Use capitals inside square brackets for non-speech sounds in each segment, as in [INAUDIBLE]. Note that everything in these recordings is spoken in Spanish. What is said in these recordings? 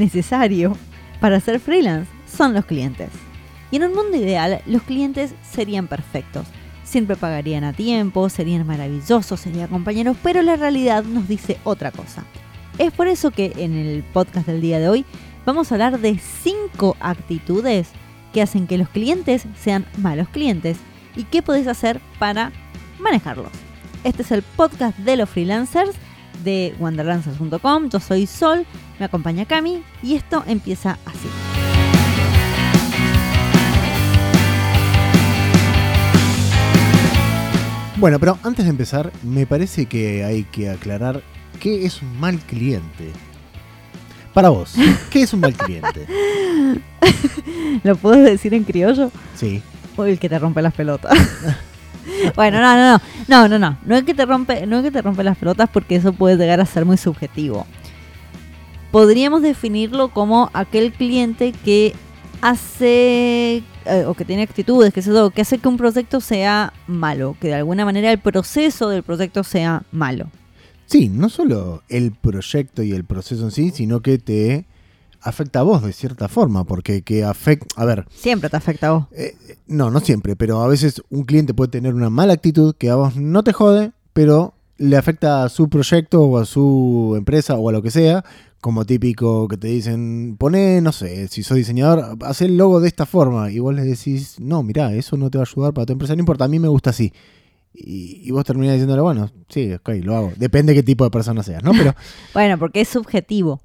necesario para ser freelance son los clientes. Y en un mundo ideal, los clientes serían perfectos. Siempre pagarían a tiempo, serían maravillosos, serían compañeros, pero la realidad nos dice otra cosa. Es por eso que en el podcast del día de hoy vamos a hablar de 5 actitudes que hacen que los clientes sean malos clientes y qué podés hacer para manejarlos. Este es el podcast de los freelancers de wanderlancers.com. Yo soy Sol, me acompaña Cami y esto empieza así. Bueno, pero antes de empezar, me parece que hay que aclarar qué es un mal cliente. Para vos, ¿qué es un mal cliente? [LAUGHS] ¿Lo puedes decir en criollo? Sí. O el que te rompe las pelotas. [LAUGHS] bueno, no, no, no. No, no, no. No es que te rompe, no es que te rompe las pelotas porque eso puede llegar a ser muy subjetivo. Podríamos definirlo como aquel cliente que hace eh, o que tiene actitudes, que, hace que un proyecto sea malo, que de alguna manera el proceso del proyecto sea malo. Sí, no solo el proyecto y el proceso en sí, sino que te afecta a vos de cierta forma, porque que afecta, a ver... Siempre te afecta a vos. Eh, no, no siempre, pero a veces un cliente puede tener una mala actitud que a vos no te jode, pero le afecta a su proyecto o a su empresa o a lo que sea, como típico que te dicen, pone, no sé, si sos diseñador, haz el logo de esta forma. Y vos le decís, no, mirá, eso no te va a ayudar para tu empresa, no importa, a mí me gusta así. Y, vos terminás diciéndole, bueno, sí, ok, lo hago. Depende de qué tipo de persona seas, ¿no? Pero. [LAUGHS] bueno, porque es subjetivo.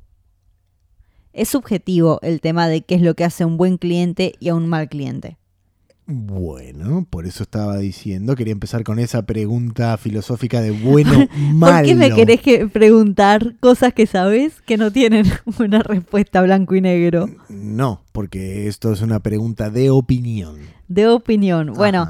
Es subjetivo el tema de qué es lo que hace un buen cliente y a un mal cliente. Bueno, por eso estaba diciendo, quería empezar con esa pregunta filosófica de bueno, malo. [LAUGHS] ¿Por qué me querés que preguntar cosas que sabes que no tienen [LAUGHS] una respuesta blanco y negro? No, porque esto es una pregunta de opinión. De opinión. Bueno,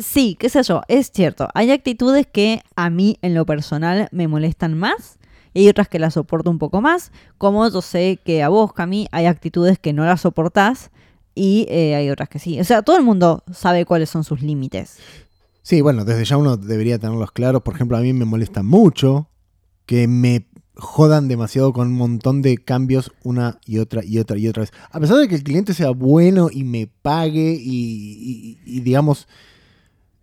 sí, qué sé yo, es cierto. Hay actitudes que a mí en lo personal me molestan más y hay otras que las soporto un poco más. Como yo sé que a vos, Cami, hay actitudes que no las soportás y eh, hay otras que sí. O sea, todo el mundo sabe cuáles son sus límites. Sí, bueno, desde ya uno debería tenerlos claros. Por ejemplo, a mí me molesta mucho que me jodan demasiado con un montón de cambios una y otra y otra y otra vez. A pesar de que el cliente sea bueno y me pague y, digamos,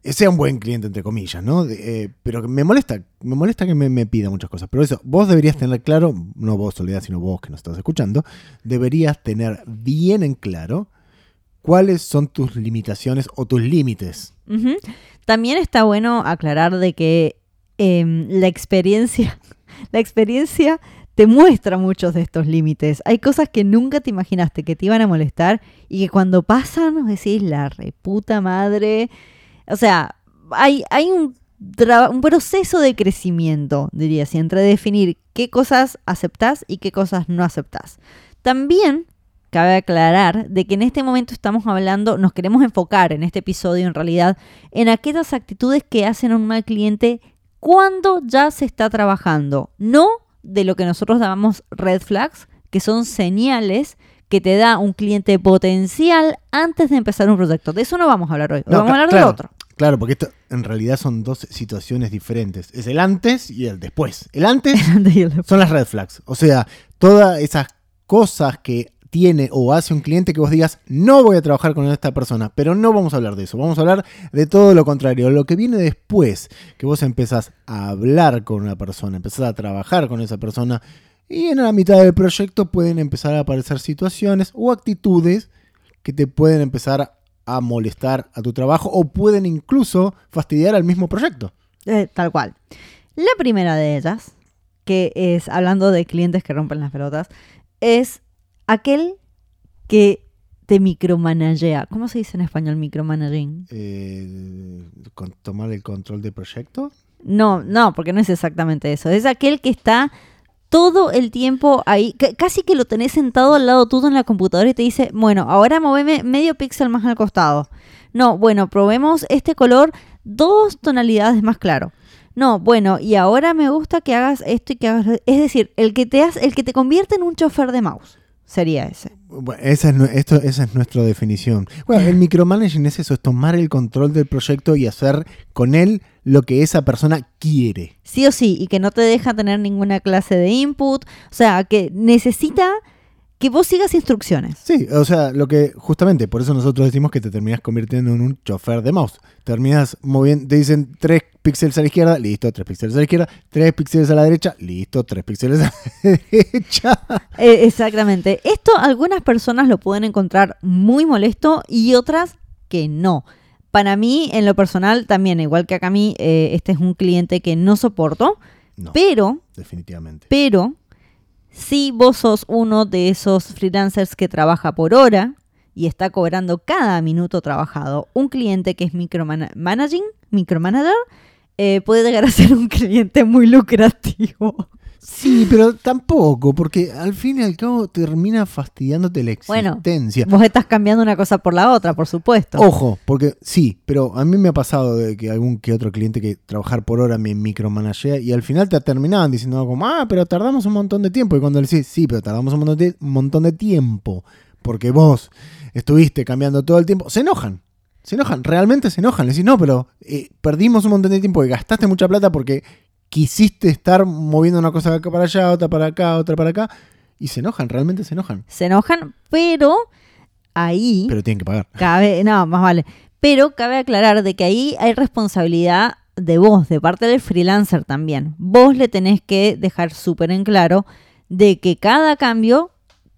sea un buen cliente, entre comillas, ¿no? Eh, pero me molesta, me molesta que me, me, pida muchas cosas. Pero eso, vos deberías tener claro, no vos Soledad, sino vos que nos estás escuchando, deberías tener bien en claro ¿Cuáles son tus limitaciones o tus límites? También está bueno aclarar de que em, la experiencia, [LAUGHS] la experiencia te muestra muchos de estos límites. Hay cosas que nunca te imaginaste que te iban a molestar y que cuando pasan decís la reputa madre. O sea, hay, hay un, un proceso de crecimiento, diría así, entre definir qué cosas aceptás y qué cosas no aceptás. También cabe aclarar de que en este momento estamos hablando, nos queremos enfocar en este episodio en realidad en aquellas actitudes que hacen a un mal cliente cuando ya se está trabajando, no de lo que nosotros llamamos red flags, que son señales que te da un cliente potencial antes de empezar un proyecto. De eso no vamos a hablar hoy, vamos a hablar de otro. Claro, porque esto en realidad son dos situaciones diferentes. Es el antes y el después. El antes [LAUGHS] son las red flags. O sea, todas esas cosas que tiene o hace un cliente que vos digas, no voy a trabajar con esta persona, pero no vamos a hablar de eso, vamos a hablar de todo lo contrario, lo que viene después, que vos empezás a hablar con una persona, empezás a trabajar con esa persona y en la mitad del proyecto pueden empezar a aparecer situaciones o actitudes que te pueden empezar a molestar a tu trabajo o pueden incluso fastidiar al mismo proyecto. Eh, tal cual. La primera de ellas, que es hablando de clientes que rompen las pelotas, es aquel que te micromanagea. ¿Cómo se dice en español micromanaging? Eh, ¿Tomar el control del proyecto? No, no, porque no es exactamente eso. Es aquel que está todo el tiempo ahí, casi que lo tenés sentado al lado tuyo en la computadora y te dice, bueno, ahora moveme medio píxel más al costado. No, bueno, probemos este color dos tonalidades más claro. No, bueno, y ahora me gusta que hagas esto y que hagas... Es decir, el que te, hace, el que te convierte en un chofer de mouse sería ese. Bueno, esa, es, esto, esa es nuestra definición. Bueno, el micromanaging es eso, es tomar el control del proyecto y hacer con él lo que esa persona quiere. Sí o sí, y que no te deja tener ninguna clase de input. O sea, que necesita que vos sigas instrucciones. Sí, o sea, lo que justamente por eso nosotros decimos que te terminas convirtiendo en un chofer de mouse. Terminas moviendo, te dicen tres píxeles a la izquierda, listo, tres píxeles a la izquierda, tres píxeles a la derecha, listo, tres píxeles a la [LAUGHS] derecha. Eh, exactamente. Esto algunas personas lo pueden encontrar muy molesto y otras que no. Para mí, en lo personal, también, igual que acá a mí, eh, este es un cliente que no soporto, No, pero, definitivamente. pero, si vos sos uno de esos freelancers que trabaja por hora y está cobrando cada minuto trabajado, un cliente que es micromanaging, micromanager, eh, puede llegar a ser un cliente muy lucrativo. Sí, pero tampoco, porque al fin y al cabo termina fastidiándote la Bueno, existencia. Vos estás cambiando una cosa por la otra, por supuesto. Ojo, porque sí, pero a mí me ha pasado de que algún que otro cliente que trabajar por hora me micromanagea y al final te terminaban diciendo como, ah, pero tardamos un montón de tiempo. Y cuando le decís, sí, pero tardamos un montón de, un montón de tiempo, porque vos estuviste cambiando todo el tiempo, se enojan. Se enojan, realmente se enojan. Le decís, no, pero eh, perdimos un montón de tiempo y gastaste mucha plata porque quisiste estar moviendo una cosa de acá para allá, otra para acá, otra para acá. Y se enojan, realmente se enojan. Se enojan, pero ahí Pero tienen que pagar. cabe, no, más vale. Pero cabe aclarar de que ahí hay responsabilidad de vos, de parte del freelancer también. Vos le tenés que dejar súper en claro de que cada cambio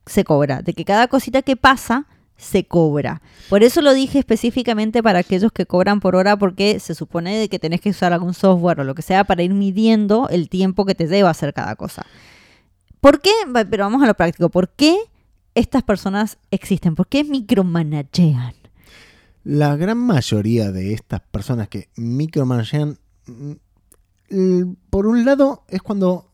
se cobra, de que cada cosita que pasa se cobra. Por eso lo dije específicamente para aquellos que cobran por hora, porque se supone de que tenés que usar algún software o lo que sea para ir midiendo el tiempo que te lleva hacer cada cosa. ¿Por qué? Pero vamos a lo práctico. ¿Por qué estas personas existen? ¿Por qué micromanagean? La gran mayoría de estas personas que micromanagean, mm, por un lado, es cuando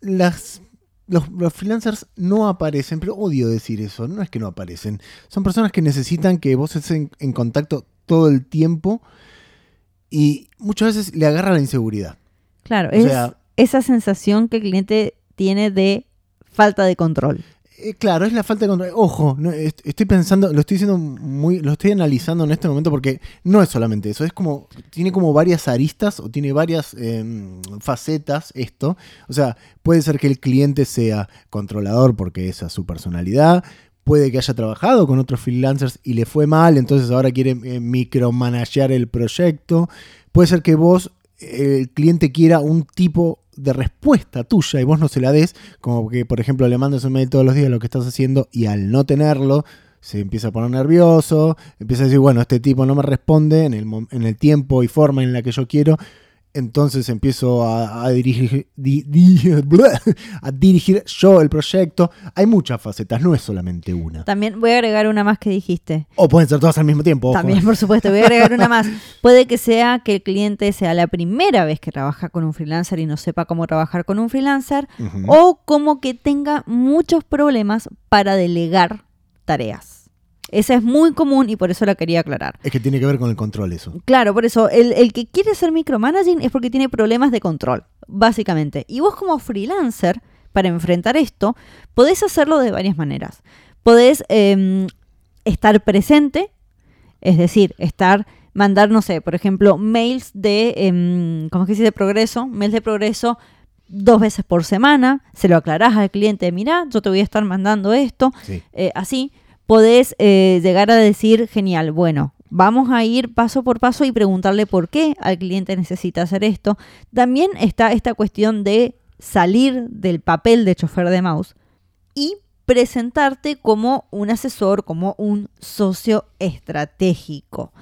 las, los, los freelancers no aparecen, pero odio decir eso, no es que no aparecen. Son personas que necesitan que vos estés en, en contacto todo el tiempo y muchas veces le agarra la inseguridad. Claro, O es sea- esa sensación que el cliente tiene de falta de control. Eh, claro, es la falta de control. Ojo, no, est- estoy pensando, lo estoy diciendo muy, lo estoy analizando en este momento porque no es solamente eso, es como, tiene como varias aristas o tiene varias em, facetas esto. O sea, puede ser que el cliente sea controlador porque esa es su personalidad. Puede que haya trabajado con otros freelancers y le fue mal, entonces ahora quiere eh, micromanagear el proyecto. Puede ser que vos, eh, el cliente quiera un tipo de respuesta tuya y vos no se la des, como que por ejemplo le mandas un mail todos los días lo que estás haciendo y al no tenerlo se empieza a poner nervioso, empieza a decir, bueno, este tipo no me responde en el, en el tiempo y forma en la que yo quiero, entonces empiezo a, a dirigir, di- di- [LAUGHS] a dirigir yo el proyecto. Hay muchas facetas, no es solamente una. También voy a agregar una más que dijiste. O pueden ser todas al mismo tiempo. ojo. También, por supuesto, voy a agregar una más. [LAUGHS] Puede que sea que el cliente sea la primera vez que trabaja con un freelancer y no sepa cómo trabajar con un freelancer, o como que tenga muchos problemas para delegar tareas. Esa es muy común y por eso la quería aclarar. Es que tiene que ver con el control eso. Claro, por eso, el, el que quiere ser micromanaging es porque tiene problemas de control, básicamente. Y vos como freelancer, para enfrentar esto, podés hacerlo de varias maneras. Podés em, estar presente, es decir, estar, mandar, no sé, por ejemplo, mails de, em, ¿cómo es que se dice? Progreso, mails de progreso dos veces por semana, se lo aclarás al cliente, mira, yo te voy a estar mandando esto, Sí. eh, así podés eh, llegar a decir, genial, bueno, vamos a ir paso por paso y preguntarle por qué al cliente necesita hacer esto. También está esta cuestión de salir del papel de chofer de mouse y presentarte como un asesor, como un socio estratégico.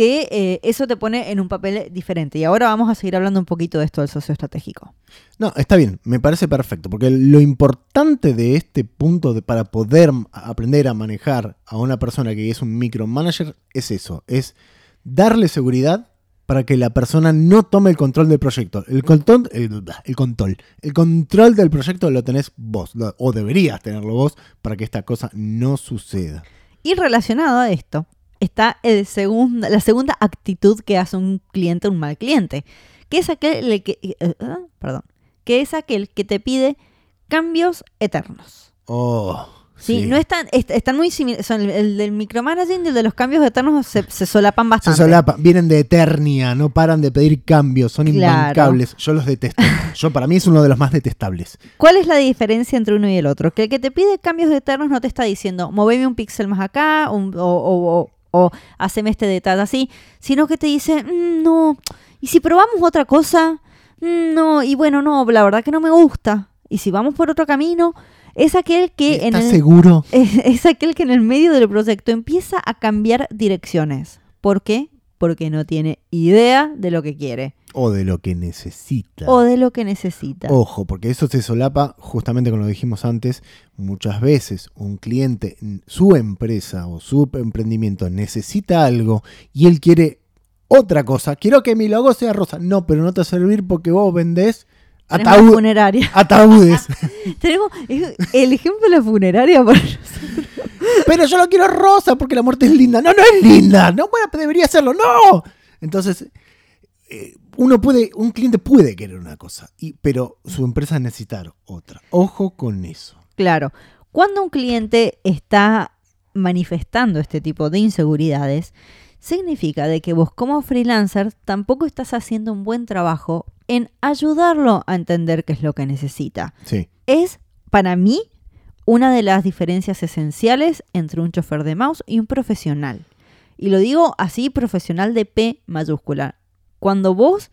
Que eh, eso te pone en un papel diferente. Y ahora vamos a seguir hablando un poquito de esto del socio estratégico. No, está bien, me parece perfecto, porque lo importante de este punto de, para poder aprender a manejar a una persona que es un micromanager es eso, es darle seguridad para que la persona no tome el control del proyecto. El control, el, el control, el control del proyecto lo tenés vos, lo- o deberías tenerlo vos para que esta cosa no suceda. Y relacionado a esto está el segundo, la segunda actitud que hace un cliente un mal cliente, que es aquel el que, eh, eh, perdón, que es aquel que te pide cambios eternos. Oh, Sí, no están, están muy similares. Son el, del micromanaging y el de los cambios eternos se, solapan bastante. Se solapan, vienen de Eternia, no paran de pedir cambios, son imbancables. Yo los detesto. Yo para mí es uno de los más detestables. ¿Cuál es la diferencia entre uno y el otro? Que el que te pide cambios eternos no te está diciendo, moveme un píxel más acá, o, o, o, haceme este detalle así, sino que te dice, mm, no, ¿y si probamos otra cosa? Mm, no, y bueno, no, la verdad que no me gusta. Y si vamos por otro camino, es aquel que en el, seguro? [LAUGHS] Es, aquel que en el medio del proyecto empieza a cambiar direcciones. ¿Por qué? Porque no tiene idea de lo que quiere. O de lo que necesita. O de lo que necesita. Ojo, porque eso se solapa justamente con lo que dijimos antes. Muchas veces un cliente, su empresa o su emprendimiento necesita algo y él quiere otra cosa. Quiero que mi logo sea rosa. No, pero no te va a servir porque vos vendés Ataúd, funeraria. [LAUGHS] Ataúdes. [LAUGHS] Tenemos el ejemplo de la funeraria Pero yo lo quiero rosa porque la muerte es linda. No, no es linda. No, bueno, debería serlo. No. Entonces, eh, uno puede, un cliente puede querer una cosa, y, pero su empresa necesitar otra. Ojo con eso. Claro. Cuando un cliente está manifestando este tipo de inseguridades, significa de que vos como freelancer tampoco estás haciendo un buen trabajo en ayudarlo a entender qué es lo que necesita. Sí. Es, para mí, una de las diferencias esenciales entre un chofer de mouse y un profesional. Y lo digo así, profesional de P mayúscula. Cuando vos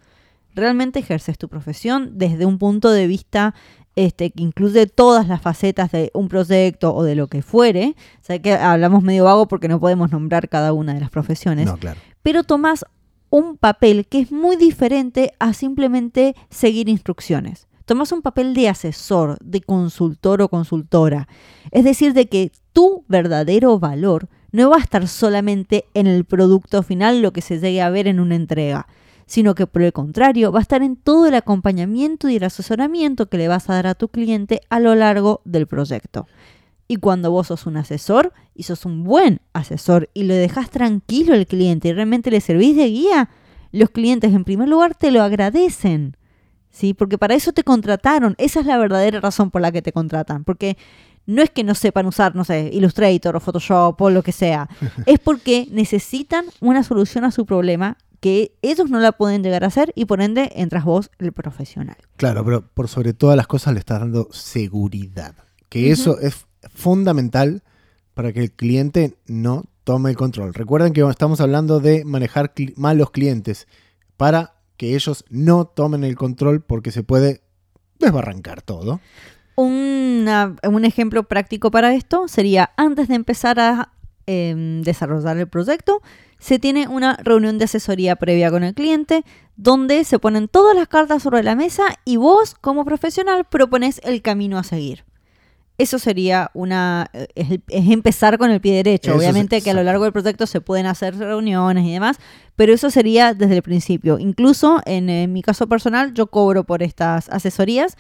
realmente ejerces tu profesión desde un punto de vista este, que incluye todas las facetas de un proyecto o de lo que fuere. O que hablamos medio vago porque no podemos nombrar cada una de las profesiones. No, claro. Pero tomás un papel que es muy diferente a simplemente seguir instrucciones. Tomas un papel de asesor, de consultor o consultora. Es decir, de que tu verdadero valor no va a estar solamente en el producto final, lo que se llegue a ver en una entrega, sino que por el contrario va a estar en todo el acompañamiento y el asesoramiento que le vas a dar a tu cliente a lo largo del proyecto. Y cuando vos sos un asesor y sos un buen asesor y lo dejas tranquilo al cliente y realmente le servís de guía, los clientes en primer lugar te lo agradecen. ¿Sí? Porque para eso te contrataron. Esa es la verdadera razón por la que te contratan. Porque no es que no sepan usar, no sé, Illustrator o Photoshop o lo que sea. [LAUGHS] es porque necesitan una solución a su problema que ellos no la pueden llegar a hacer y por ende entras vos el profesional. Claro, pero por sobre todas las cosas le estás dando seguridad. Que eso es fundamental para que el cliente no tome el control. Recuerden que estamos hablando de manejar malos clientes para que ellos no tomen el control porque se puede desbarrancar todo. un ejemplo práctico para esto sería antes de empezar a em, desarrollar el proyecto, se tiene una reunión de asesoría previa con el cliente donde se ponen todas las cartas sobre la mesa y vos como profesional propones el camino a seguir. Eso sería una. Eh, es, empezar con el pie derecho. Obviamente que a lo largo del proyecto se pueden hacer reuniones y demás, pero eso sería desde el principio. Incluso en, mi caso personal, yo cobro por estas asesorías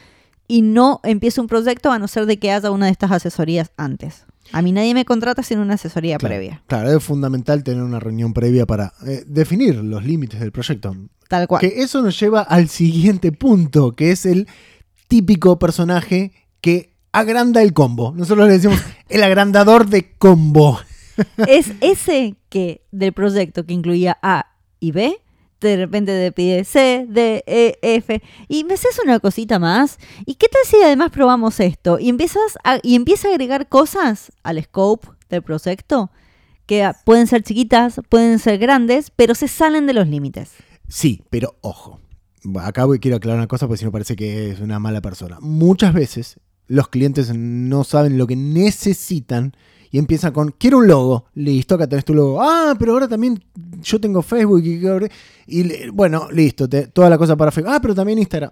y no empiezo un proyecto a no ser de que haya una de estas asesorías antes. A mí nadie me contrata sin una asesoría previa. Claro, es fundamental tener una reunión previa para eh, definir los límites del proyecto. Tal cual. Que eso nos lleva al siguiente punto, que es el típico personaje que agranda el combo. Nosotros le decimos [LAUGHS] el agrandador de combo. Es ese que del proyecto que incluía A y B, de repente te pide C, D, E, F, y me haces una cosita más. ¿Y qué tal si además probamos esto? Y empiezas a, y empieza a agregar cosas al scope del proyecto que pueden ser chiquitas, pueden ser grandes, pero se salen de los límites. Sí, pero ojo. Acá voy, quiero aclarar una cosa porque si no parece que es una mala persona. Muchas veces los clientes no saben lo que necesitan y empiezan con, quiero un logo, listo, acá tenés tu logo. Ah, pero ahora también yo tengo Facebook y, y bueno, listo, toda la cosa para Facebook. Ah, pero también Instagram.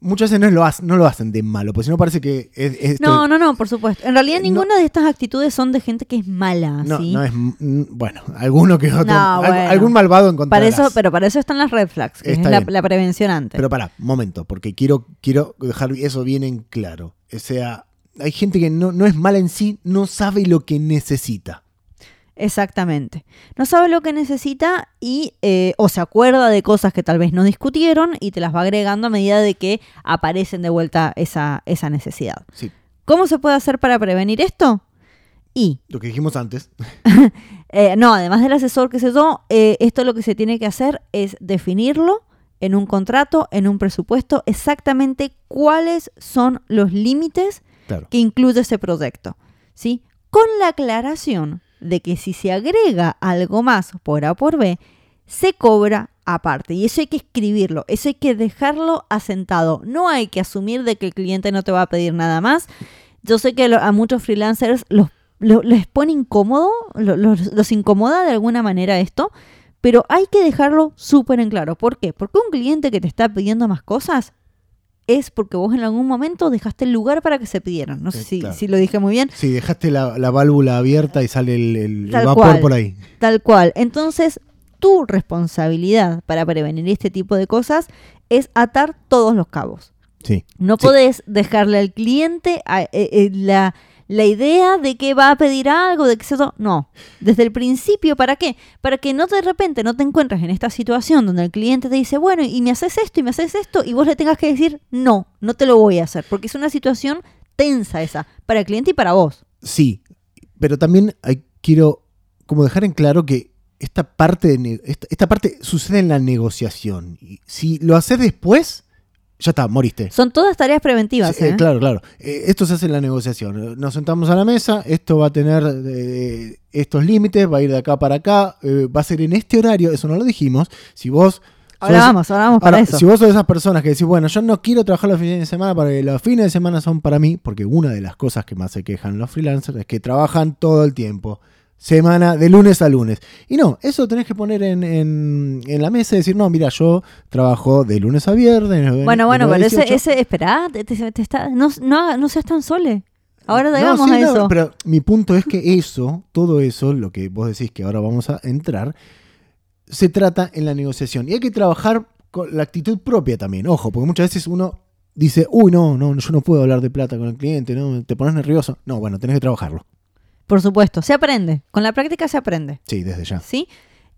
Muchas veces no lo, hacen, no lo hacen de malo, porque si no parece que es... no, no, no, por supuesto. En realidad ninguna de estas actitudes son de gente que es mala. No, no es... Bueno, alguno que otro... algún malvado encontrarás. Para eso, pero para eso están las red flags, que es la, prevención antes. Pero para, momento, porque quiero, quiero dejar eso bien en claro. O sea, hay gente que no, no es mala en sí, no sabe lo que necesita. Exactamente. No sabe lo que necesita y eh, o se acuerda de cosas que tal vez no discutieron y te las va agregando a medida de que aparecen de vuelta esa, esa necesidad. Sí. ¿Cómo se puede hacer para prevenir esto? Y. Lo que dijimos antes. [LAUGHS] Eh, no, además del asesor que se dio, eh, esto lo que se tiene que hacer es definirlo en un contrato, en un presupuesto, exactamente cuáles son los límites que incluye ese proyecto. ¿sí? Con la aclaración de que si se agrega algo más por A por B, se cobra aparte. Y eso hay que escribirlo, eso hay que dejarlo asentado. No hay que asumir de que el cliente no te va a pedir nada más. Yo sé que a muchos freelancers los les pone incómodo, los, incomoda de alguna manera esto, pero hay que dejarlo súper en claro. ¿Por qué? Porque un cliente que te está pidiendo más cosas es porque vos en algún momento dejaste el lugar para que se pidieran. No sé si, lo dije muy bien. Sí, dejaste la, válvula abierta y sale el, vapor por ahí. Tal cual. Entonces, tu responsabilidad para prevenir este tipo de cosas es atar todos los cabos. Sí. No podés dejarle al cliente eh, eh, la la idea de que va a pedir algo, de que eso... No, desde el principio, ¿para qué? Para que no de repente no te encuentres en esta situación donde el cliente te dice, bueno, y me haces esto y me haces esto, y vos le tengas que decir, no, no te lo voy a hacer, porque es una situación tensa esa, para el cliente y para vos. Sí, pero también quiero como dejar en claro que esta parte, de, esta, parte sucede en la negociación. Y si lo haces después, ya está, moriste. Son todas tareas preventivas. Eh, ¿eh? claro, claro. Eh, esto se hace en la negociación. Nos sentamos a la mesa, esto va a tener estos límites, va a ir de acá para acá, va a ser en este horario, eso no lo dijimos. Si vos... Ahora vamos, ahora vamos para eso. Si vos sos de esas personas que decís, bueno, yo no quiero trabajar los fines de semana porque los fines de semana son para mí, porque una de las cosas que más se quejan los freelancers es que trabajan todo el tiempo semana de lunes a lunes. Y no, eso tenés que poner en, en, la mesa y decir, no, mira, yo trabajo de lunes a viernes. Bueno, bueno, pero ese, ese, espera, te, está, no, no, no seas tan sole. Ahora digamos a eso. pero mi punto es que eso, todo eso, lo que vos decís que ahora vamos a entrar, se trata en la negociación. Y hay que trabajar con la actitud propia también. Ojo, porque muchas veces uno dice, uy, no, no, yo no puedo hablar de plata con el cliente, no, te pones nervioso. No, bueno, tenés que trabajarlo. Por supuesto, se aprende. Con la práctica se aprende. Sí, desde ya. ¿Sí?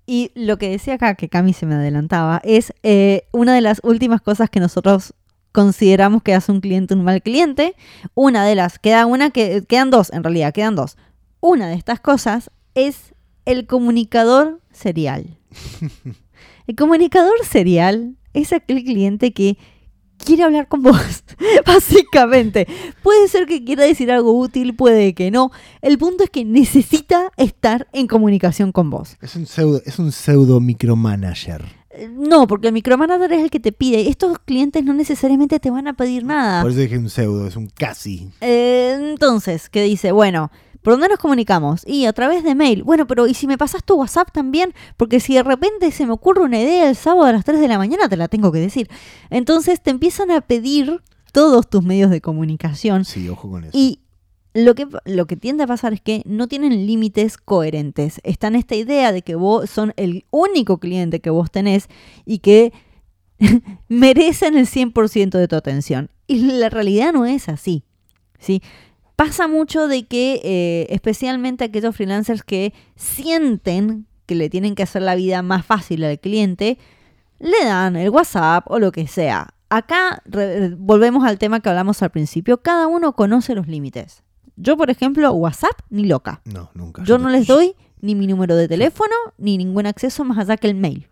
Y lo que decía acá, que Cami se me adelantaba, es eh, una de las últimas cosas que nosotros consideramos que hace un cliente un mal cliente. Una de las, queda una que quedan dos, en realidad, quedan dos. Una de estas cosas es el comunicador serial. [LAUGHS] el comunicador serial es aquel cliente que quiere hablar con vos, [LAUGHS] básicamente. Puede ser que quiera decir algo útil, puede que no. El punto es que necesita estar en comunicación con vos. Es un pseudo, es un pseudo micromanager. Eh, no, porque el micromanager es el que te pide. Estos clientes no necesariamente te van a pedir nada. Por eso dije un pseudo, es un casi. Eh, entonces, ¿qué dice? Bueno, ¿Por dónde nos comunicamos? Y a través de mail. Bueno, pero ¿y si me pasas tu WhatsApp también? Porque si de repente se me ocurre una idea el sábado a las 3 de la mañana, te la tengo que decir. Entonces te empiezan a pedir todos tus medios de comunicación. Sí, ojo con eso. Y lo que, lo que tiende a pasar es que no tienen límites coherentes. Están esta idea de que vos son el único cliente que vos tenés y que [LAUGHS] merecen el 100% de tu atención. Y la realidad no es así. ¿sí? Pasa mucho de que, eh, especialmente aquellos freelancers que sienten que le tienen que hacer la vida más fácil al cliente, le dan el WhatsApp o lo que sea. Acá volvemos al tema que hablamos al principio, cada uno conoce los límites. Yo, por ejemplo, WhatsApp ni loca. No, nunca. Yo no les doy ni mi número de teléfono, ni ningún acceso más allá que el mail.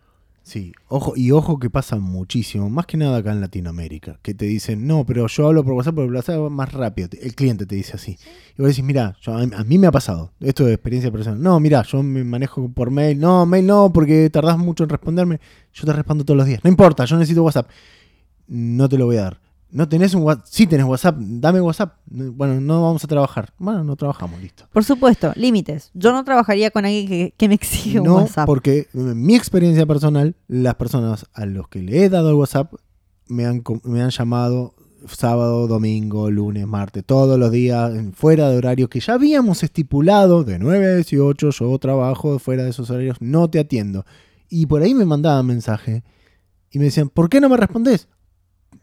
Sí, ojo, y ojo que pasa muchísimo, más que nada acá en Latinoamérica, que te dicen, no, pero yo hablo por WhatsApp porque WhatsApp va más rápido. El cliente te dice así. Y vos decís, mira, a, mí me ha pasado, esto de experiencia personal. No, mira, yo me manejo por mail. No, mail no, porque tardás mucho en responderme. Yo te respondo todos los días. No importa, yo necesito WhatsApp. No te lo voy a dar. No tenés un WhatsApp. Sí tenés WhatsApp. Dame WhatsApp. Bueno, no vamos a trabajar. Bueno, no trabajamos, listo. Por supuesto, límites. Yo no trabajaría con alguien que, me exige un WhatsApp. No, porque en mi experiencia personal, las personas a los que le he dado el WhatsApp me han, me han llamado sábado, domingo, lunes, martes, todos los días, fuera de horarios que ya habíamos estipulado, de 9 a 18, yo trabajo fuera de esos horarios, no te atiendo. Y por ahí me mandaban mensaje y me decían, ¿por qué no me respondes?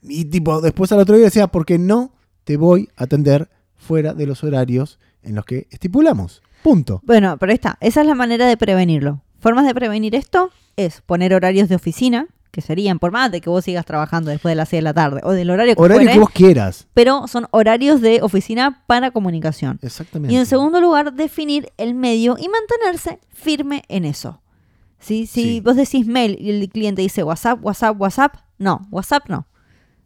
Y tipo, después al otro día decía, porque no te voy a atender fuera de los horarios en los que estipulamos. Punto. Bueno, pero ahí está. Esa es la manera de prevenirlo. Formas de prevenir esto es poner horarios de oficina, que serían por más de que vos sigas trabajando después de las 6 de la tarde o del horario que Horario fuere, que vos quieras. pero son horarios de oficina para comunicación. Exactamente. Y en segundo lugar, definir el medio y mantenerse firme en eso. ¿Sí? Si Sí. vos decís mail y el cliente dice WhatsApp, WhatsApp, WhatsApp, no, WhatsApp no.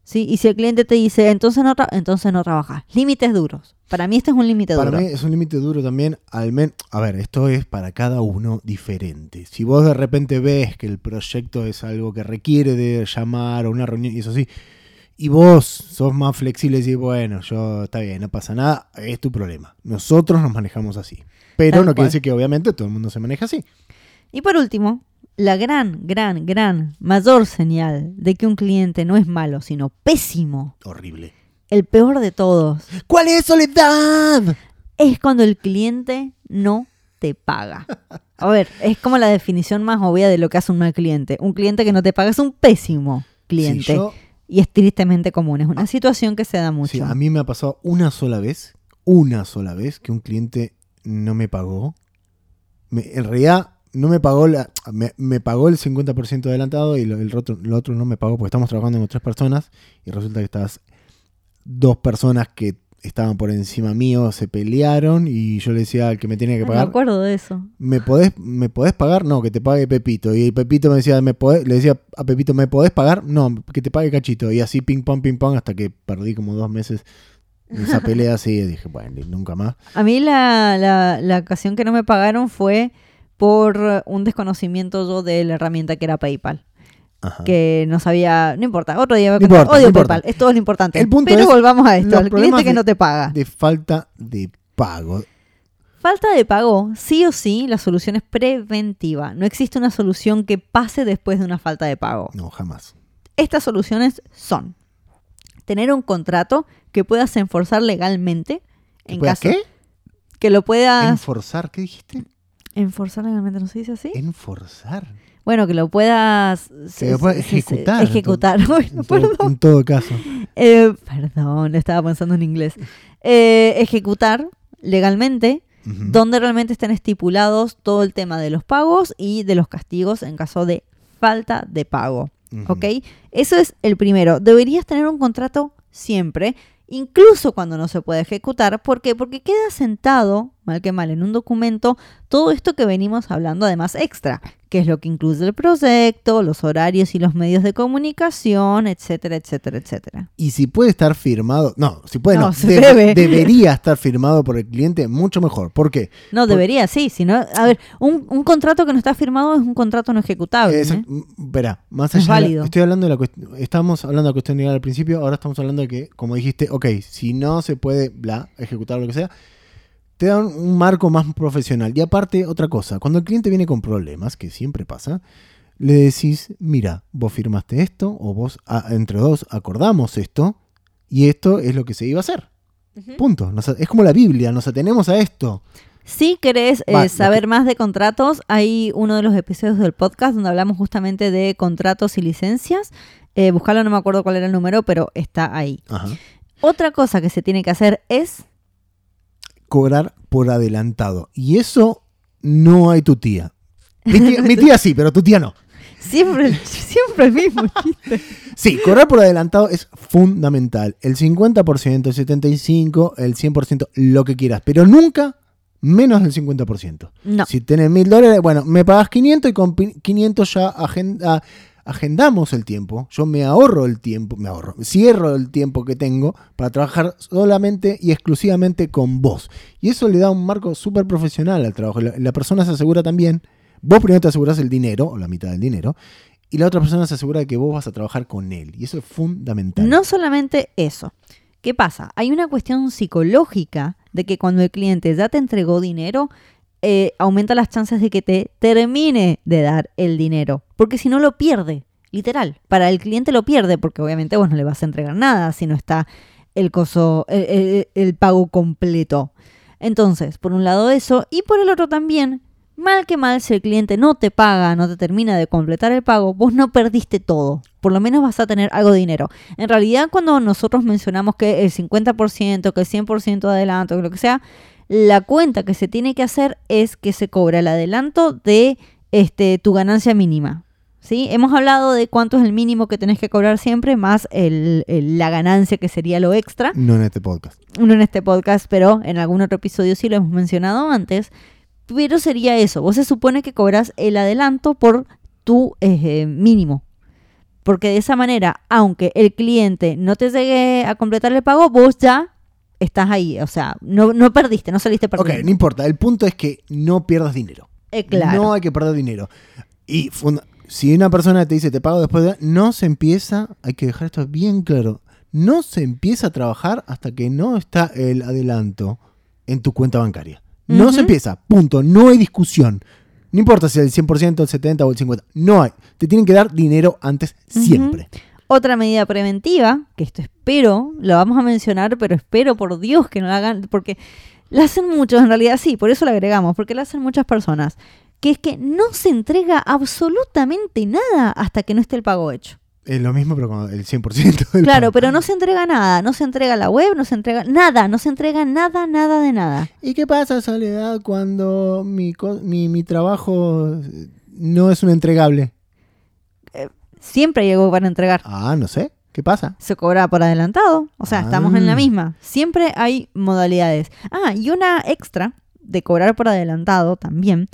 ¿Sí? Y si el cliente te dice entonces no, entonces no trabajas. Límites duros. Para mí este es un límite Para duro. mí es un límite duro también, al men a ver, esto es para cada uno diferente. Si vos de repente ves que el proyecto es algo que requiere de llamar o una reunión y eso sí, y vos sos más flexible y decís, bueno, yo está bien, no pasa nada, es tu problema. Nosotros nos manejamos así. Pero Tal no cual. quiere decir que obviamente todo el mundo se maneja así. Y por último, la gran, gran, gran, mayor señal de que un cliente no es malo, sino pésimo, Horrible. el peor de todos, ¿Cuál es soledad? es cuando el cliente no te paga. [LAUGHS] A ver, es como la definición más obvia de lo que hace un mal cliente. Un cliente que no te paga es un pésimo cliente. Sí, yo- Y es tristemente común. Es una situación que se da mucho. Sí, a mí me ha pasado una sola vez, una sola vez, que un cliente no me pagó. Me- en realidad, no me pagó la, me, me pagó el 50% adelantado y lo, el otro, lo otro no me pagó porque estamos trabajando con tres personas y resulta que estas dos personas que estaban por encima mío se pelearon y yo le decía al que me tenía que No me pagar, acuerdo de eso. ¿me podés, ¿me podés pagar? No, que te pague Pepito. Y Pepito me decía, ¿me podés? le decía a Pepito, ¿me podés pagar? No, que te pague Cachito. Y así ping pong, ping pong, hasta que perdí como dos meses esa [LAUGHS] pelea así. Y dije, bueno, nunca más. A mí la, la, la ocasión que no me pagaron fue por eh, un desconocimiento yo de la herramienta que era PayPal. Ajá. Que no sabía, no importa, otro día voy a contar. importa, Odio no importa. PayPal, es todo lo importante. El punto Pero es volvamos a esto, problemas cliente que de- no te paga. De falta de pago. Falta de pago, sí o sí, la solución es preventiva. No existe una solución que pase después de una falta de pago. No, jamás. Estas soluciones son tener un contrato que puedas enforzar legalmente en ¿Puedes caso ¿Qué? que lo puedas ¿Enforzar? ¿Qué dijiste? Enforzar legalmente, ¿no se dice así? ¿Enforzar? Bueno, que lo puedas Que lo puedas ejecutar. ejecutar. [LAUGHS] Bueno, En todo, en todo caso. Eh, perdón, estaba pensando en inglés. Eh, ejecutar legalmente donde realmente estén estipulados todo el tema de los pagos y de los castigos en caso de falta de pago. ¿Ok? Eso es el primero. Deberías tener un contrato siempre, incluso cuando no se puede ejecutar. ¿Por qué? Porque queda sentado, mal que mal, en un documento todo esto que venimos hablando además extra, que es lo que incluye el proyecto, los horarios y los medios de comunicación, etcétera, etcétera, etcétera. Y si puede estar firmado, no, si puede, no, No, [LAUGHS] se debe- debe. debería estar firmado por el cliente, mucho mejor. ¿Por qué? No, Por- debería, sí. Si no, a ver, un, un contrato que no está firmado es un contrato no ejecutable. Esa- ¿eh? mm, Verá, más Es allá. de la- válido. estoy hablando de la cuestión. Estábamos hablando de la cuestión legal al principio, ahora estamos hablando de que, como dijiste, ok, si no se puede, bla, ejecutar lo que sea, te dan un marco más profesional. Y aparte, otra cosa, cuando el cliente viene con problemas, que siempre pasa, le decís, mira, vos firmaste esto, o vos, ah, entre dos, acordamos esto, y esto es lo que se iba a hacer. Punto. Nos- es como la Biblia, nos atenemos a esto. Si querés eh, Va, saber que- más de contratos, hay uno de los episodios del podcast donde hablamos justamente de contratos y licencias. Eh, buscarlo, no me acuerdo cuál era el número, pero está ahí. Ajá. Otra cosa que se tiene que hacer es cobrar por adelantado. Y eso no hay tu tía. Mi tía, mi tía sí, pero tu tía no. siempre, siempre el mismo chiste. Sí, cobrar por adelantado es fundamental. El 50%, el 75%, el 100%, lo que quieras. Pero nunca menos del 50%. No. Si tenés mil dólares, bueno, me pagas 500 y con pi- 500 ya agenda, agendamos el tiempo. Yo me ahorro el tiempo, me ahorro, cierro el tiempo que tengo para trabajar solamente y exclusivamente con vos. Y eso le da un marco súper profesional al trabajo. La, persona se asegura también, vos primero te aseguras el dinero, o la mitad del dinero, y la otra persona se asegura de que vos vas a trabajar con él. Y eso es fundamental. No solamente eso. ¿Qué pasa? Hay una cuestión psicológica de que cuando el cliente ya te entregó dinero, eh, aumenta las chances de que te termine de dar el dinero. Porque si no lo pierde, literal. Para el cliente lo pierde porque obviamente vos no le vas a entregar nada si no está el, coso, el, el- el pago completo. Entonces, por un lado eso, y por el otro también, mal que mal, si el cliente no te paga, no te termina de completar el pago, vos no perdiste todo. Por lo menos vas a tener algo de dinero. En realidad, cuando nosotros mencionamos que el 50%, que el 100% de adelanto, que lo que sea, la cuenta que se tiene que hacer es que se cobra el adelanto de este, tu ganancia mínima. ¿sí? Hemos hablado de cuánto es el mínimo que tenés que cobrar siempre, más el, la ganancia que sería lo extra. No en este podcast. No en este podcast, pero en algún otro episodio sí lo hemos mencionado antes. Pero sería eso, vos se supone que cobras el adelanto por tu eh, mínimo. Porque de esa manera, aunque el cliente no te llegue a completar el pago, vos ya estás ahí. O sea, no, no perdiste, no saliste perdiendo. Ok, no importa. El punto es que no pierdas dinero. Eh, claro. No hay que perder dinero. Y si una persona te dice te pago después de... No se empieza, hay que dejar esto bien claro, no se empieza a trabajar hasta que no está el adelanto en tu cuenta bancaria. No se empieza, punto, no hay discusión. No importa si es el 100%, el 70% o el 50%, no hay. Te tienen que dar dinero antes siempre. Otra medida preventiva, que esto espero, lo vamos a mencionar, pero espero por Dios que no la hagan, porque la hacen muchos, en realidad sí, por eso la agregamos, porque la hacen muchas personas, que es que no se entrega absolutamente nada hasta que no esté el pago hecho. Es lo mismo, pero con el 100% del Claro, pero no se entrega nada. No se entrega la web, no se entrega nada. No se entrega nada, nada de nada. ¿Y qué pasa, Soledad, cuando mi, mi, trabajo no es un entregable? Eh, siempre hay algo para entregar. Ah, no sé. ¿Qué pasa? Se cobra por adelantado. O sea, estamos en la ah. misma. Siempre hay modalidades. Ah, y una extra de cobrar por adelantado también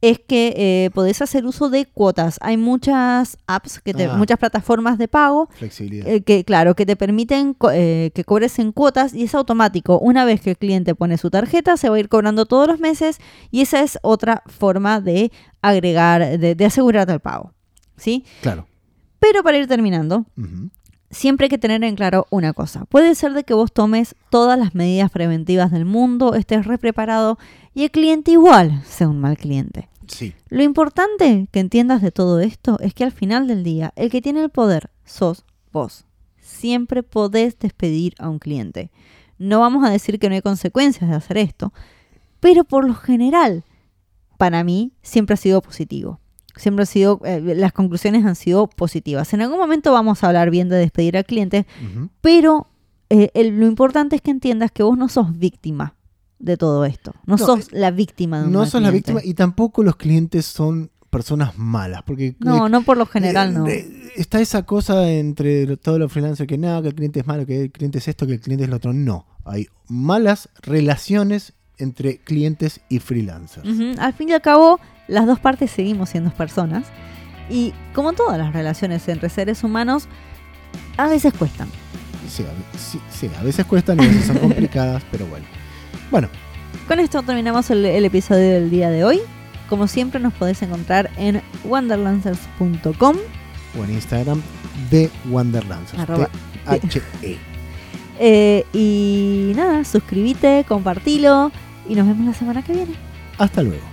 es que eh, podés hacer uso de cuotas. Hay muchas apps, que ah. muchas plataformas de pago. Eh, que, claro, que te permiten eh, que cobres en cuotas y es automático. Una vez que el cliente pone su tarjeta, se va a ir cobrando todos los meses y esa es otra forma de agregar, de, asegurarte el pago. ¿Sí? Claro. Pero para ir terminando, siempre hay que tener en claro una cosa. Puede ser de que vos tomes todas las medidas preventivas del mundo, estés re preparado y el cliente igual sea un mal cliente. Sí. Lo importante que entiendas de todo esto es que al final del día, el que tiene el poder sos vos. Siempre podés despedir a un cliente. No vamos a decir que no hay consecuencias de hacer esto, pero por lo general, para mí, siempre ha sido positivo. Siempre ha sido, eh, las conclusiones han sido positivas. En algún momento vamos a hablar bien de despedir al cliente, pero eh, lo importante es que entiendas que vos no sos víctima de todo esto. No, sos la víctima de un No sos la víctima y tampoco los clientes son personas malas. Porque, no, no por lo general, no. está esa cosa entre todos los freelancers que nada, que el cliente es malo, que el cliente es esto, que el cliente es lo otro. No. Hay malas relaciones entre clientes y freelancers. Al fin y al cabo, las dos partes seguimos siendo personas. Y como todas las relaciones entre seres humanos, a veces cuestan. Sí, sí, a veces cuestan y a veces son [LAUGHS] complicadas, pero bueno. Bueno. Con esto terminamos el, episodio del día de hoy. Como siempre nos podés encontrar en wanderlancers.com o en Instagram de Wanderlancers. H -E. [LAUGHS] eh, y nada, suscríbete, compartilo y nos vemos la semana que viene. Hasta luego.